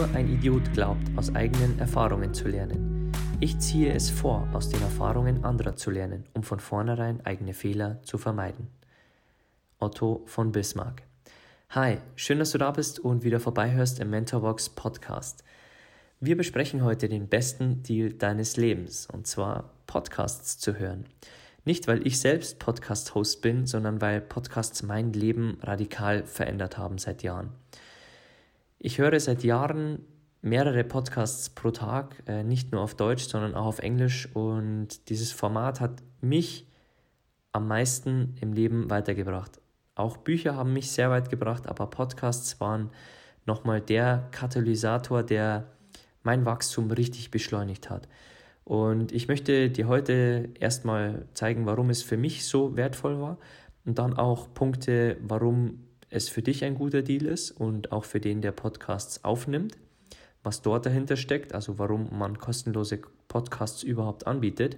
Nur ein Idiot glaubt, aus eigenen Erfahrungen zu lernen. Ich ziehe es vor, aus den Erfahrungen anderer zu lernen, um von vornherein eigene Fehler zu vermeiden. Otto von Bismarck. Hi, schön, dass du da bist und wieder vorbeihörst im Mentorbox Podcast. Wir besprechen heute den besten Deal deines Lebens, und zwar Podcasts zu hören. Nicht, weil ich selbst Podcast-Host bin, sondern weil Podcasts mein Leben radikal verändert haben seit Jahren. Ich höre seit Jahren mehrere Podcasts pro Tag, äh, nicht nur auf Deutsch, sondern auch auf Englisch und dieses Format hat mich am meisten im Leben weitergebracht. Auch Bücher haben mich sehr weit gebracht, aber Podcasts waren nochmal der Katalysator, der mein Wachstum richtig beschleunigt hat. Und ich möchte dir heute erstmal zeigen, warum es für mich so wertvoll war und dann auch Punkte, warum es für dich ein guter Deal ist und auch für den, der Podcasts aufnimmt, was dort dahinter steckt, also warum man kostenlose Podcasts überhaupt anbietet,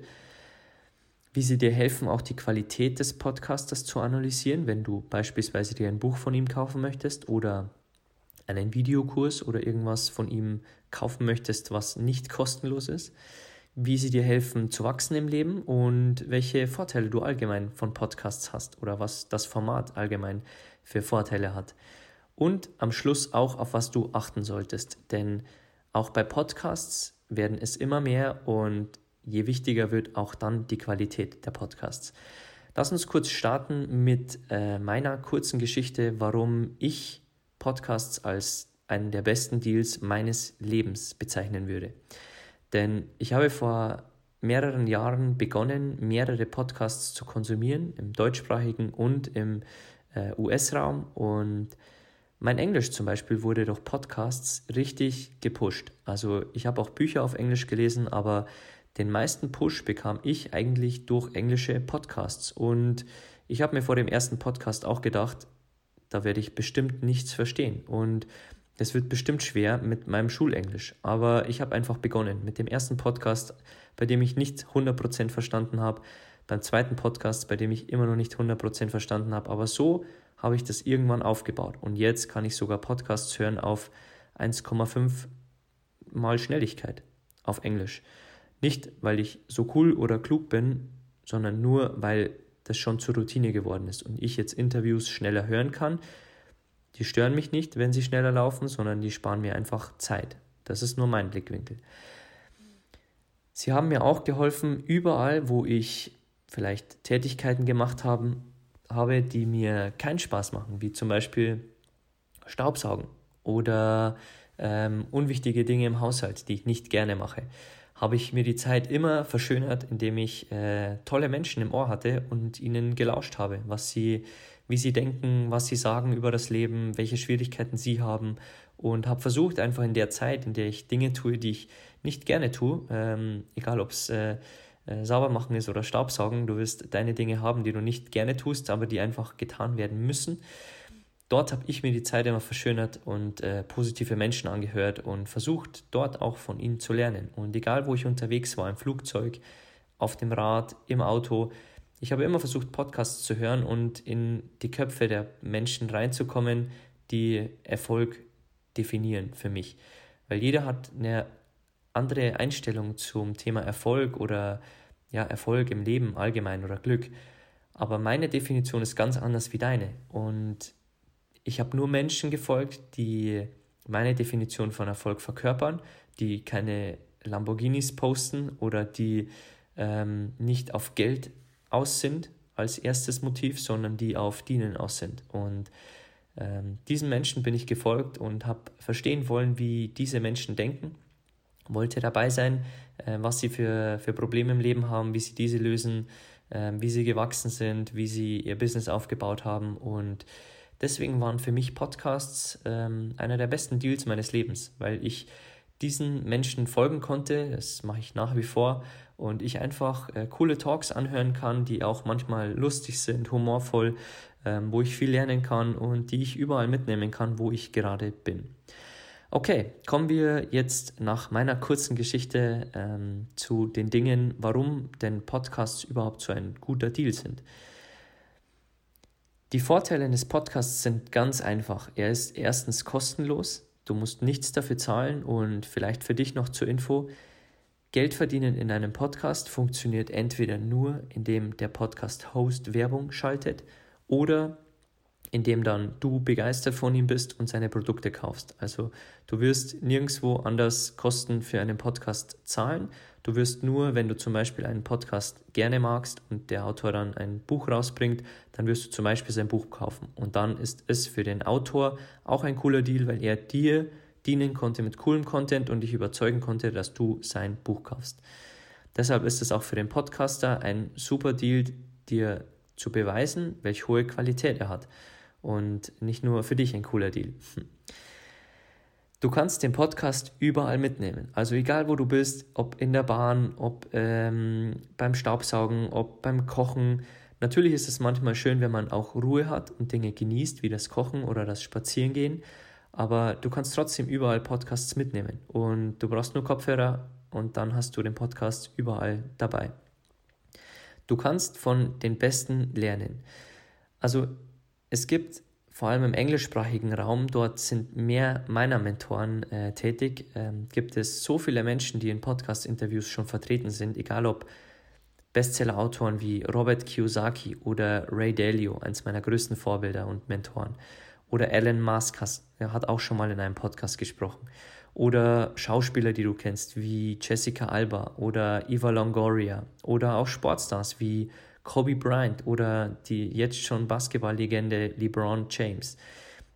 wie sie dir helfen, auch die Qualität des Podcasters zu analysieren, wenn du beispielsweise dir ein Buch von ihm kaufen möchtest oder einen Videokurs oder irgendwas von ihm kaufen möchtest, was nicht kostenlos ist, wie sie dir helfen zu wachsen im Leben und welche Vorteile du allgemein von Podcasts hast oder was das Format allgemein für Vorteile hat. Und am Schluss auch, auf was du achten solltest. Denn auch bei Podcasts werden es immer mehr und je wichtiger wird auch dann die Qualität der Podcasts. Lass uns kurz starten mit äh, meiner kurzen Geschichte, warum ich Podcasts als einen der besten Deals meines Lebens bezeichnen würde. Denn ich habe vor mehreren Jahren begonnen, mehrere Podcasts zu konsumieren, im deutschsprachigen und im äh, US-Raum. Und mein Englisch zum Beispiel wurde durch Podcasts richtig gepusht. Also ich habe auch Bücher auf Englisch gelesen, aber den meisten Push bekam ich eigentlich durch englische Podcasts. Und ich habe mir vor dem ersten Podcast auch gedacht, da werde ich bestimmt nichts verstehen. Und es wird bestimmt schwer mit meinem Schulenglisch. Aber ich habe einfach begonnen mit dem ersten Podcast, bei dem ich nicht 100% verstanden habe, beim zweiten Podcast, bei dem ich immer noch nicht 100% verstanden habe. Aber so habe ich das irgendwann aufgebaut. Und jetzt kann ich sogar Podcasts hören auf 1,5 mal Schnelligkeit auf Englisch. Nicht, weil ich so cool oder klug bin, sondern nur, weil das schon zur Routine geworden ist und ich jetzt Interviews schneller hören kann. Die stören mich nicht, wenn sie schneller laufen, sondern die sparen mir einfach Zeit. Das ist nur mein Blickwinkel. Sie haben mir auch geholfen, überall, wo ich vielleicht Tätigkeiten gemacht habe, habe, die mir keinen Spaß machen, wie zum Beispiel Staubsaugen oder ähm, unwichtige Dinge im Haushalt, die ich nicht gerne mache. Habe ich mir die Zeit immer verschönert, indem ich äh, tolle Menschen im Ohr hatte und ihnen gelauscht habe, was sie, wie sie denken, was sie sagen über das Leben, welche Schwierigkeiten sie haben. Und habe versucht, einfach in der Zeit, in der ich Dinge tue, die ich nicht gerne tue, ähm, egal ob es äh, äh, sauber machen ist oder Staubsaugen, du wirst deine Dinge haben, die du nicht gerne tust, aber die einfach getan werden müssen dort habe ich mir die Zeit immer verschönert und äh, positive Menschen angehört und versucht, dort auch von ihnen zu lernen. Und egal, wo ich unterwegs war, im Flugzeug, auf dem Rad, im Auto, ich habe immer versucht, Podcasts zu hören und in die Köpfe der Menschen reinzukommen, die Erfolg definieren für mich. Weil jeder hat eine andere Einstellung zum Thema Erfolg oder ja, Erfolg im Leben allgemein oder Glück. Aber meine Definition ist ganz anders wie deine. Und ich habe nur Menschen gefolgt, die meine Definition von Erfolg verkörpern, die keine Lamborghinis posten oder die ähm, nicht auf Geld aus sind als erstes Motiv, sondern die auf Dienen aus sind. Und ähm, diesen Menschen bin ich gefolgt und habe verstehen wollen, wie diese Menschen denken, wollte dabei sein, äh, was sie für, für Probleme im Leben haben, wie sie diese lösen, äh, wie sie gewachsen sind, wie sie ihr Business aufgebaut haben. Und Deswegen waren für mich Podcasts ähm, einer der besten Deals meines Lebens, weil ich diesen Menschen folgen konnte, das mache ich nach wie vor, und ich einfach äh, coole Talks anhören kann, die auch manchmal lustig sind, humorvoll, ähm, wo ich viel lernen kann und die ich überall mitnehmen kann, wo ich gerade bin. Okay, kommen wir jetzt nach meiner kurzen Geschichte ähm, zu den Dingen, warum denn Podcasts überhaupt so ein guter Deal sind. Die Vorteile eines Podcasts sind ganz einfach. Er ist erstens kostenlos, du musst nichts dafür zahlen und vielleicht für dich noch zur Info, Geld verdienen in einem Podcast funktioniert entweder nur, indem der Podcast-Host Werbung schaltet oder indem dann du begeistert von ihm bist und seine Produkte kaufst. Also du wirst nirgendwo anders Kosten für einen Podcast zahlen. Du wirst nur, wenn du zum Beispiel einen Podcast gerne magst und der Autor dann ein Buch rausbringt, dann wirst du zum Beispiel sein Buch kaufen. Und dann ist es für den Autor auch ein cooler Deal, weil er dir dienen konnte mit coolem Content und dich überzeugen konnte, dass du sein Buch kaufst. Deshalb ist es auch für den Podcaster ein super Deal, dir zu beweisen, welche hohe Qualität er hat und nicht nur für dich ein cooler Deal. Hm. Du kannst den Podcast überall mitnehmen. Also egal wo du bist, ob in der Bahn, ob ähm, beim Staubsaugen, ob beim Kochen. Natürlich ist es manchmal schön, wenn man auch Ruhe hat und Dinge genießt, wie das Kochen oder das Spazierengehen. Aber du kannst trotzdem überall Podcasts mitnehmen. Und du brauchst nur Kopfhörer und dann hast du den Podcast überall dabei. Du kannst von den Besten lernen. Also es gibt vor allem im englischsprachigen Raum, dort sind mehr meiner Mentoren äh, tätig, ähm, gibt es so viele Menschen, die in Podcast-Interviews schon vertreten sind, egal ob Bestseller-Autoren wie Robert Kiyosaki oder Ray Dalio, eines meiner größten Vorbilder und Mentoren, oder Alan Musk, er hat auch schon mal in einem Podcast gesprochen, oder Schauspieler, die du kennst, wie Jessica Alba oder Eva Longoria, oder auch Sportstars wie Kobe Bryant oder die jetzt schon Basketballlegende LeBron James.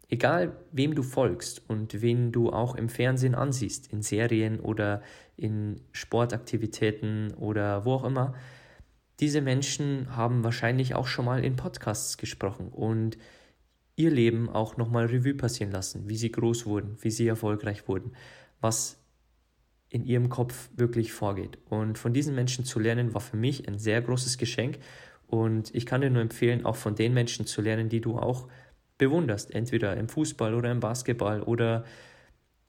Egal wem du folgst und wen du auch im Fernsehen ansiehst, in Serien oder in Sportaktivitäten oder wo auch immer, diese Menschen haben wahrscheinlich auch schon mal in Podcasts gesprochen und ihr Leben auch nochmal Revue passieren lassen, wie sie groß wurden, wie sie erfolgreich wurden, was in ihrem Kopf wirklich vorgeht. Und von diesen Menschen zu lernen, war für mich ein sehr großes Geschenk. Und ich kann dir nur empfehlen, auch von den Menschen zu lernen, die du auch bewunderst, entweder im Fußball oder im Basketball oder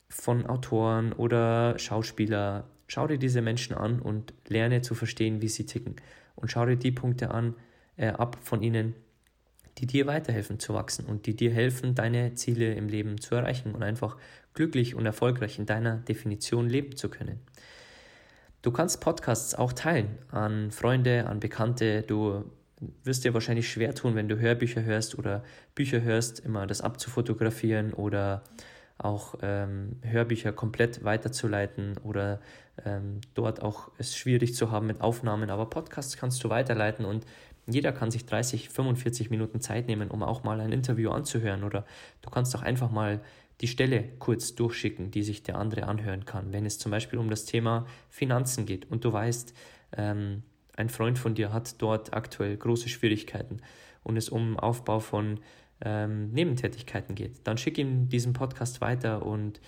von Autoren oder Schauspieler. Schau dir diese Menschen an und lerne zu verstehen, wie sie ticken. Und schau dir die Punkte an, äh, ab von ihnen, die dir weiterhelfen zu wachsen und die dir helfen, deine Ziele im Leben zu erreichen und einfach glücklich und erfolgreich in deiner Definition leben zu können. Du kannst Podcasts auch teilen an Freunde, an Bekannte. Du wirst dir wahrscheinlich schwer tun, wenn du Hörbücher hörst oder Bücher hörst, immer das abzufotografieren oder auch ähm, Hörbücher komplett weiterzuleiten oder ähm, dort auch es schwierig zu haben mit Aufnahmen. Aber Podcasts kannst du weiterleiten und jeder kann sich 30, 45 Minuten Zeit nehmen, um auch mal ein Interview anzuhören. Oder du kannst auch einfach mal die Stelle kurz durchschicken, die sich der andere anhören kann. Wenn es zum Beispiel um das Thema Finanzen geht und du weißt, ähm, ein Freund von dir hat dort aktuell große Schwierigkeiten und es um Aufbau von ähm, Nebentätigkeiten geht, dann schick ihm diesen Podcast weiter und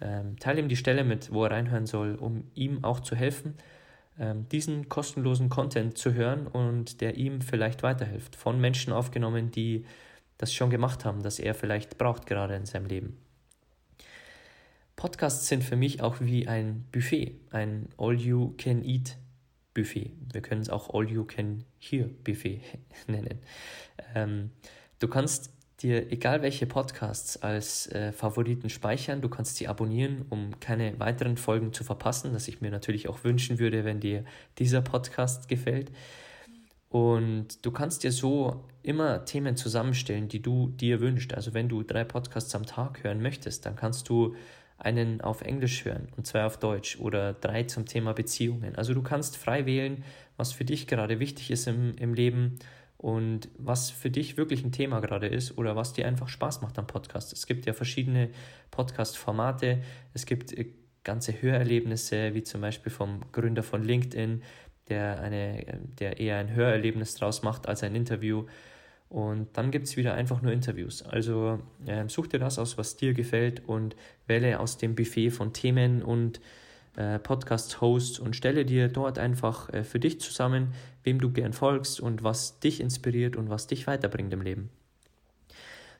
ähm, teile ihm die Stelle mit, wo er reinhören soll, um ihm auch zu helfen ähm, diesen kostenlosen Content zu hören und der ihm vielleicht weiterhilft. Von Menschen aufgenommen, die das schon gemacht haben, das er vielleicht braucht gerade in seinem Leben. Podcasts sind für mich auch wie ein Buffet, ein All-You-Can-Eat-Buffet. Wir können es auch All-You-Can-Hear-Buffet nennen. Ähm, du kannst dir egal welche Podcasts als äh, Favoriten speichern. Du kannst sie abonnieren, um keine weiteren Folgen zu verpassen, das ich mir natürlich auch wünschen würde, wenn dir dieser Podcast gefällt. Und du kannst dir so immer Themen zusammenstellen, die du dir wünschst. Also wenn du drei Podcasts am Tag hören möchtest, dann kannst du einen auf Englisch hören und zwei auf Deutsch oder drei zum Thema Beziehungen. Also du kannst frei wählen, was für dich gerade wichtig ist im, im Leben und was für dich wirklich ein Thema gerade ist oder was dir einfach Spaß macht am Podcast. Es gibt ja verschiedene Podcast-Formate, es gibt äh, ganze Hörerlebnisse, wie zum Beispiel vom Gründer von LinkedIn, der, eine, der eher ein Hörerlebnis draus macht als ein Interview. Und dann gibt es wieder einfach nur Interviews. Also äh, such dir das aus, was dir gefällt und wähle aus dem Buffet von Themen und äh, Podcast-Hosts und stelle dir dort einfach äh, für dich zusammen, wem du gern folgst und was dich inspiriert und was dich weiterbringt im Leben.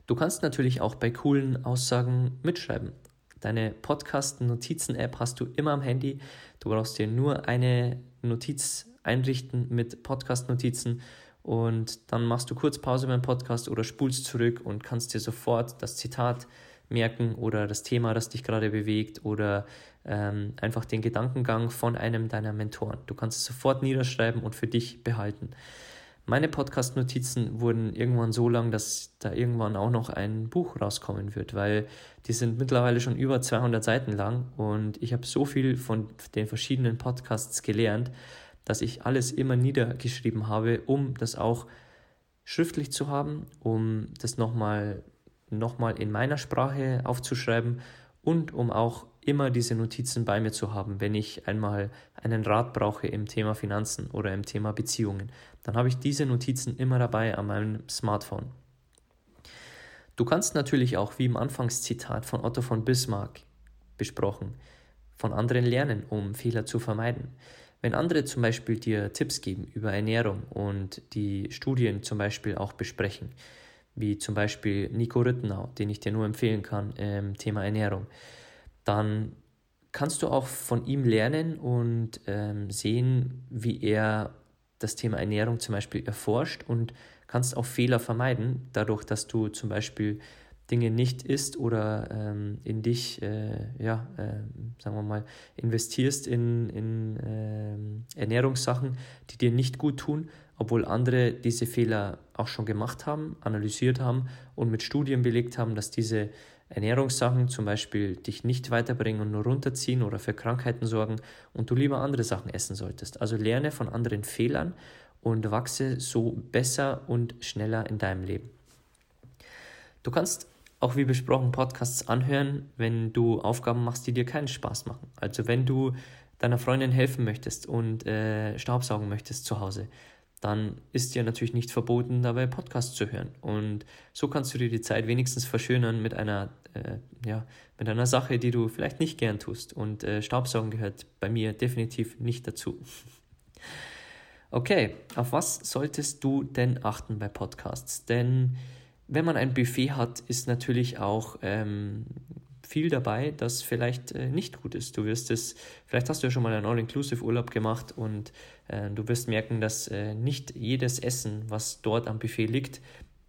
Du kannst natürlich auch bei coolen Aussagen mitschreiben. Deine Podcast-Notizen-App hast du immer am Handy. Du brauchst dir nur eine Notiz einrichten mit Podcast-Notizen und dann machst du kurz Pause beim Podcast oder spulst zurück und kannst dir sofort das Zitat merken oder das Thema, das dich gerade bewegt oder ähm, einfach den Gedankengang von einem deiner Mentoren. Du kannst es sofort niederschreiben und für dich behalten. Meine Podcast-Notizen wurden irgendwann so lang, dass da irgendwann auch noch ein Buch rauskommen wird, weil die sind mittlerweile schon über 200 Seiten lang und ich habe so viel von den verschiedenen Podcasts gelernt, dass ich alles immer niedergeschrieben habe, um das auch schriftlich zu haben, um das nochmal noch mal in meiner Sprache aufzuschreiben und um auch immer diese Notizen bei mir zu haben, wenn ich einmal einen Rat brauche im Thema Finanzen oder im Thema Beziehungen. Dann habe ich diese Notizen immer dabei an meinem Smartphone. Du kannst natürlich auch, wie im Anfangszitat von Otto von Bismarck besprochen, von anderen lernen, um Fehler zu vermeiden. Wenn andere zum Beispiel dir Tipps geben über Ernährung und die Studien zum Beispiel auch besprechen, wie zum Beispiel Nico Rittenau, den ich dir nur empfehlen kann im Thema Ernährung, dann kannst du auch von ihm lernen und ähm, sehen, wie er das Thema Ernährung zum Beispiel erforscht und kannst auch Fehler vermeiden, dadurch, dass du zum Beispiel Dinge nicht isst oder ähm, in dich, äh, ja, äh, sagen wir mal, investierst in, in äh, Ernährungssachen, die dir nicht gut tun, obwohl andere diese Fehler auch schon gemacht haben, analysiert haben und mit Studien belegt haben, dass diese Ernährungssachen zum Beispiel dich nicht weiterbringen und nur runterziehen oder für Krankheiten sorgen und du lieber andere Sachen essen solltest. Also lerne von anderen Fehlern und wachse so besser und schneller in deinem Leben. Du kannst auch wie besprochen Podcasts anhören, wenn du Aufgaben machst, die dir keinen Spaß machen. Also wenn du deiner Freundin helfen möchtest und äh, Staubsaugen möchtest zu Hause, dann ist dir natürlich nicht verboten, dabei Podcasts zu hören. Und so kannst du dir die Zeit wenigstens verschönern mit einer, äh, ja, mit einer Sache, die du vielleicht nicht gern tust. Und äh, Staubsaugen gehört bei mir definitiv nicht dazu. Okay, auf was solltest du denn achten bei Podcasts? Denn wenn man ein Buffet hat, ist natürlich auch ähm, viel dabei, das vielleicht äh, nicht gut ist. Du wirst es, vielleicht hast du ja schon mal einen All-Inclusive-Urlaub gemacht und äh, du wirst merken, dass äh, nicht jedes Essen, was dort am Buffet liegt,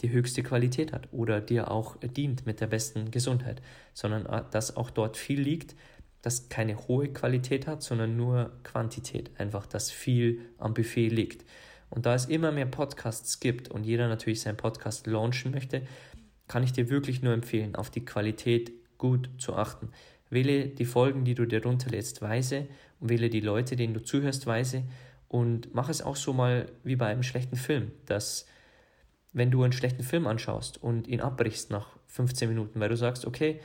die höchste Qualität hat oder dir auch dient mit der besten Gesundheit, sondern äh, dass auch dort viel liegt, das keine hohe Qualität hat, sondern nur Quantität, einfach dass viel am Buffet liegt. Und da es immer mehr Podcasts gibt und jeder natürlich seinen Podcast launchen möchte, kann ich dir wirklich nur empfehlen, auf die Qualität gut zu achten. Wähle die Folgen, die du dir runterlädst, weise und wähle die Leute, denen du zuhörst, weise und mach es auch so mal wie bei einem schlechten Film, dass wenn du einen schlechten Film anschaust und ihn abbrichst nach 15 Minuten, weil du sagst, okay,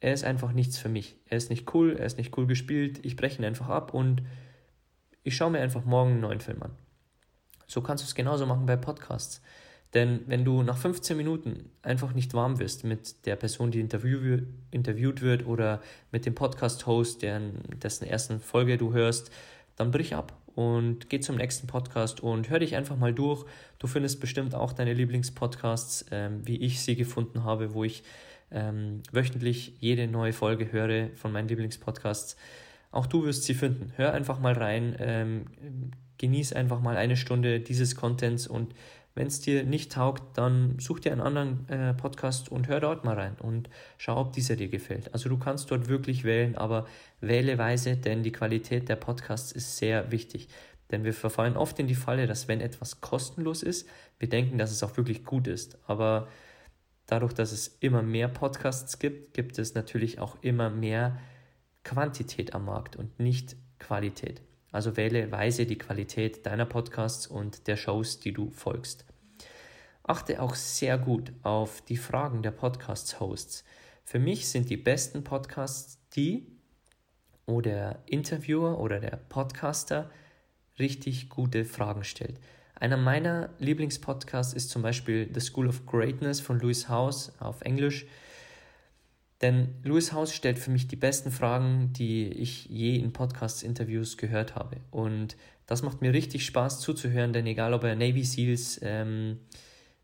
er ist einfach nichts für mich. Er ist nicht cool, er ist nicht cool gespielt, ich breche ihn einfach ab und ich schaue mir einfach morgen einen neuen Film an. So kannst du es genauso machen bei Podcasts. Denn wenn du nach 15 Minuten einfach nicht warm wirst mit der Person, die interview interviewt wird oder mit dem Podcast-Host, dessen ersten Folge du hörst, dann brich ab und geh zum nächsten Podcast und hör dich einfach mal durch. Du findest bestimmt auch deine Lieblingspodcasts, ähm, wie ich sie gefunden habe, wo ich ähm, wöchentlich jede neue Folge höre von meinen Lieblingspodcasts. Auch du wirst sie finden. Hör einfach mal rein, ähm, genieß einfach mal eine Stunde dieses Contents und wenn es dir nicht taugt, dann such dir einen anderen äh, Podcast und hör dort mal rein und schau, ob dieser dir gefällt. Also du kannst dort wirklich wählen, aber wähle weise, denn die Qualität der Podcasts ist sehr wichtig. Denn wir verfallen oft in die Falle, dass wenn etwas kostenlos ist, wir denken, dass es auch wirklich gut ist. Aber dadurch, dass es immer mehr Podcasts gibt, gibt es natürlich auch immer mehr Quantität am Markt und nicht Qualität. Also wähle weise die Qualität deiner Podcasts und der Shows, die du folgst. Achte auch sehr gut auf die Fragen der Podcast-Hosts. Für mich sind die besten Podcasts die, wo der Interviewer oder der Podcaster richtig gute Fragen stellt. Einer meiner Lieblingspodcasts ist zum Beispiel The School of Greatness von Louis House auf Englisch. Denn Louis House stellt für mich die besten Fragen, die ich je in Podcast-Interviews gehört habe. Und das macht mir richtig Spaß zuzuhören, denn egal ob er Navy SEALs ähm,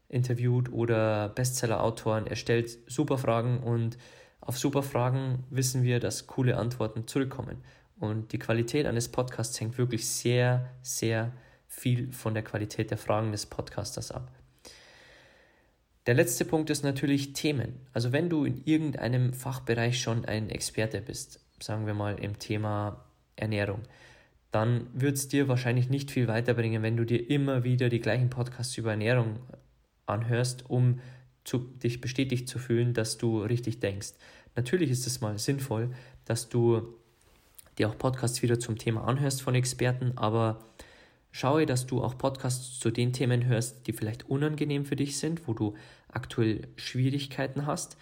interviewt oder Bestseller-Autoren, er stellt super Fragen und auf super Fragen wissen wir, dass coole Antworten zurückkommen. Und die Qualität eines Podcasts hängt wirklich sehr, sehr viel von der Qualität der Fragen des Podcasters ab. Der letzte Punkt ist natürlich Themen. Also wenn du in irgendeinem Fachbereich schon ein Experte bist, sagen wir mal im Thema Ernährung, dann wird es dir wahrscheinlich nicht viel weiterbringen, wenn du dir immer wieder die gleichen Podcasts über Ernährung anhörst, um zu, dich bestätigt zu fühlen, dass du richtig denkst. Natürlich ist es mal sinnvoll, dass du dir auch Podcasts wieder zum Thema anhörst von Experten, aber schaue, dass du auch Podcasts zu den Themen hörst, die vielleicht unangenehm für dich sind, wo du aktuell Schwierigkeiten hast,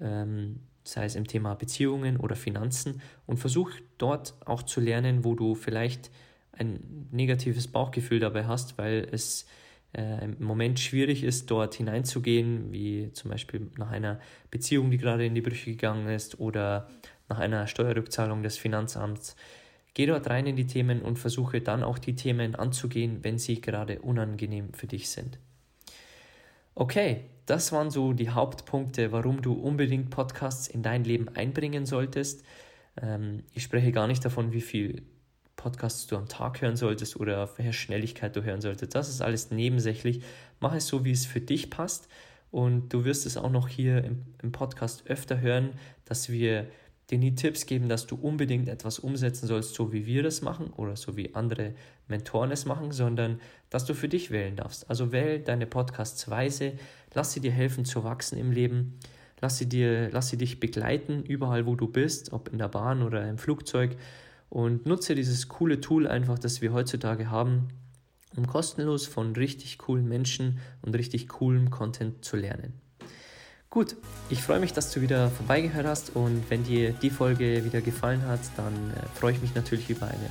ähm, sei es im Thema Beziehungen oder Finanzen, und versuch dort auch zu lernen, wo du vielleicht ein negatives Bauchgefühl dabei hast, weil es äh, im Moment schwierig ist, dort hineinzugehen, wie zum Beispiel nach einer Beziehung, die gerade in die Brüche gegangen ist oder nach einer Steuerrückzahlung des Finanzamts. Geh dort rein in die Themen und versuche dann auch die Themen anzugehen, wenn sie gerade unangenehm für dich sind. Okay, das waren so die Hauptpunkte, warum du unbedingt Podcasts in dein Leben einbringen solltest. Ähm, ich spreche gar nicht davon, wie viel Podcasts du am Tag hören solltest oder auf welcher Schnelligkeit du hören solltest. Das ist alles nebensächlich. Mach es so, wie es für dich passt. Und du wirst es auch noch hier im, im Podcast öfter hören, dass wir dir nie Tipps geben, dass du unbedingt etwas umsetzen sollst, so wie wir das machen oder so wie andere Mentoren es machen, sondern dass du für dich wählen darfst. Also wähl deine Podcasts weise, lass sie dir helfen zu wachsen im Leben, lass sie, dir, lass sie dich begleiten, überall wo du bist, ob in der Bahn oder im Flugzeug und nutze dieses coole Tool einfach, das wir heutzutage haben, um kostenlos von richtig coolen Menschen und richtig coolem Content zu lernen. Gut, ich freue mich, dass du wieder vorbeigehört hast und wenn dir die Folge wieder gefallen hat, dann äh, freue ich mich natürlich über eine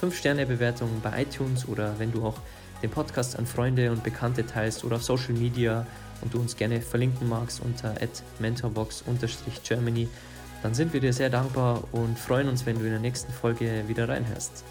5-Sterne-Bewertung bei iTunes oder wenn du auch den Podcast an Freunde und Bekannte teilst oder auf Social Media und du uns gerne verlinken magst unter mentorbox-germany, dann sind wir dir sehr dankbar und freuen uns, wenn du in der nächsten Folge wieder reinhörst.